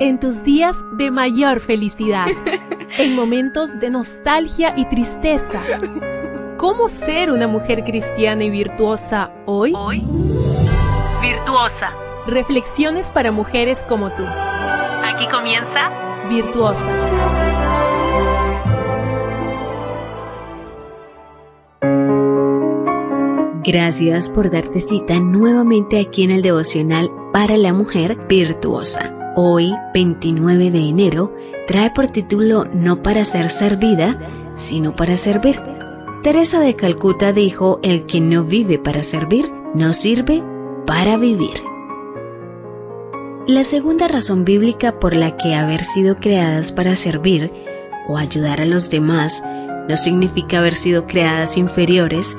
en tus días de mayor felicidad, en momentos de nostalgia y tristeza. ¿Cómo ser una mujer cristiana y virtuosa hoy? Hoy, virtuosa. Reflexiones para mujeres como tú. Aquí comienza Virtuosa. Gracias por darte cita nuevamente aquí en el devocional para la mujer virtuosa. Hoy, 29 de enero, trae por título No para ser servida, sino para servir. Teresa de Calcuta dijo, el que no vive para servir, no sirve para vivir. La segunda razón bíblica por la que haber sido creadas para servir o ayudar a los demás no significa haber sido creadas inferiores,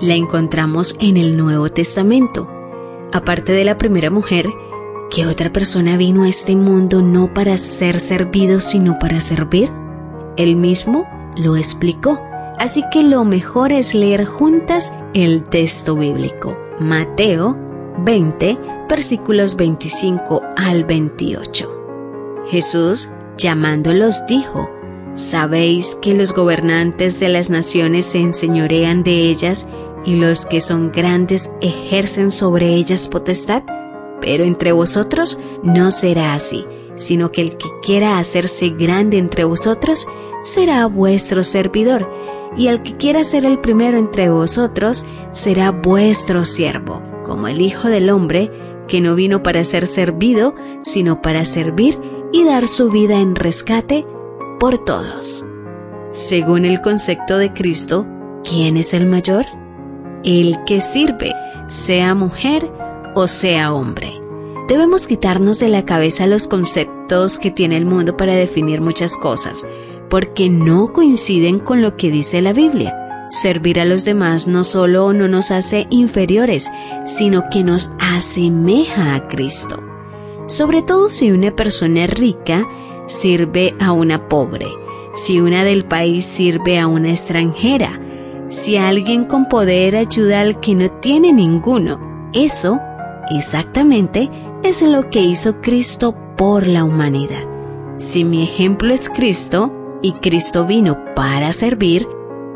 la encontramos en el Nuevo Testamento. Aparte de la primera mujer, ¿qué otra persona vino a este mundo no para ser servido, sino para servir? Él mismo lo explicó. Así que lo mejor es leer juntas el texto bíblico. Mateo 20, versículos 25 al 28. Jesús, llamándolos, dijo, ¿Sabéis que los gobernantes de las naciones se enseñorean de ellas y los que son grandes ejercen sobre ellas potestad? Pero entre vosotros no será así, sino que el que quiera hacerse grande entre vosotros será vuestro servidor, y el que quiera ser el primero entre vosotros será vuestro siervo, como el Hijo del Hombre, que no vino para ser servido, sino para servir y dar su vida en rescate por todos. Según el concepto de Cristo, ¿quién es el mayor? El que sirve, sea mujer o sea hombre. Debemos quitarnos de la cabeza los conceptos que tiene el mundo para definir muchas cosas, porque no coinciden con lo que dice la Biblia. Servir a los demás no solo no nos hace inferiores, sino que nos asemeja a Cristo. Sobre todo si una persona rica sirve a una pobre, si una del país sirve a una extranjera, si alguien con poder ayuda al que no tiene ninguno. Eso, exactamente, es lo que hizo Cristo por la humanidad. Si mi ejemplo es Cristo y Cristo vino para servir,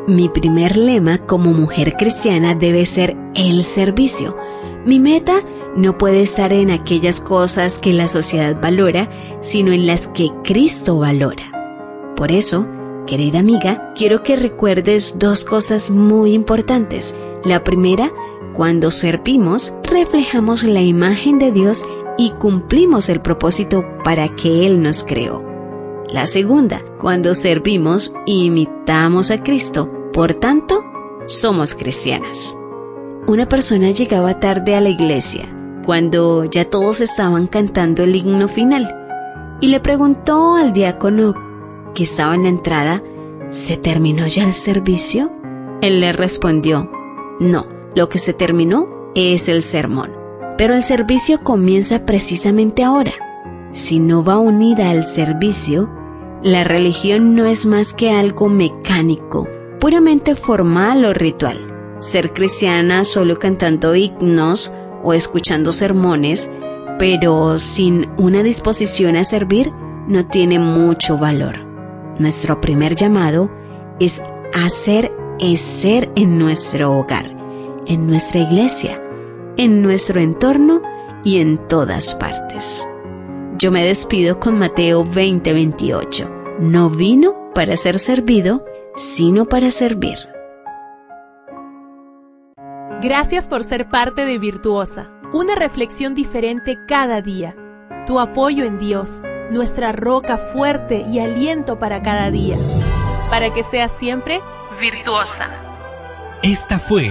mi primer lema como mujer cristiana debe ser el servicio. Mi meta no puede estar en aquellas cosas que la sociedad valora, sino en las que Cristo valora. Por eso, querida amiga, quiero que recuerdes dos cosas muy importantes. La primera, cuando servimos, reflejamos la imagen de Dios y cumplimos el propósito para que Él nos creó. La segunda, cuando servimos, imitamos a Cristo. Por tanto, somos cristianas. Una persona llegaba tarde a la iglesia cuando ya todos estaban cantando el himno final, y le preguntó al diácono que estaba en la entrada, ¿se terminó ya el servicio? Él le respondió, no, lo que se terminó es el sermón, pero el servicio comienza precisamente ahora. Si no va unida al servicio, la religión no es más que algo mecánico, puramente formal o ritual. Ser cristiana solo cantando himnos o escuchando sermones, pero sin una disposición a servir, no tiene mucho valor. Nuestro primer llamado es hacer es ser en nuestro hogar, en nuestra iglesia, en nuestro entorno y en todas partes. Yo me despido con Mateo 20:28. No vino para ser servido, sino para servir. Gracias por ser parte de Virtuosa, una reflexión diferente cada día. Tu apoyo en Dios, nuestra roca fuerte y aliento para cada día. Para que seas siempre virtuosa. Esta fue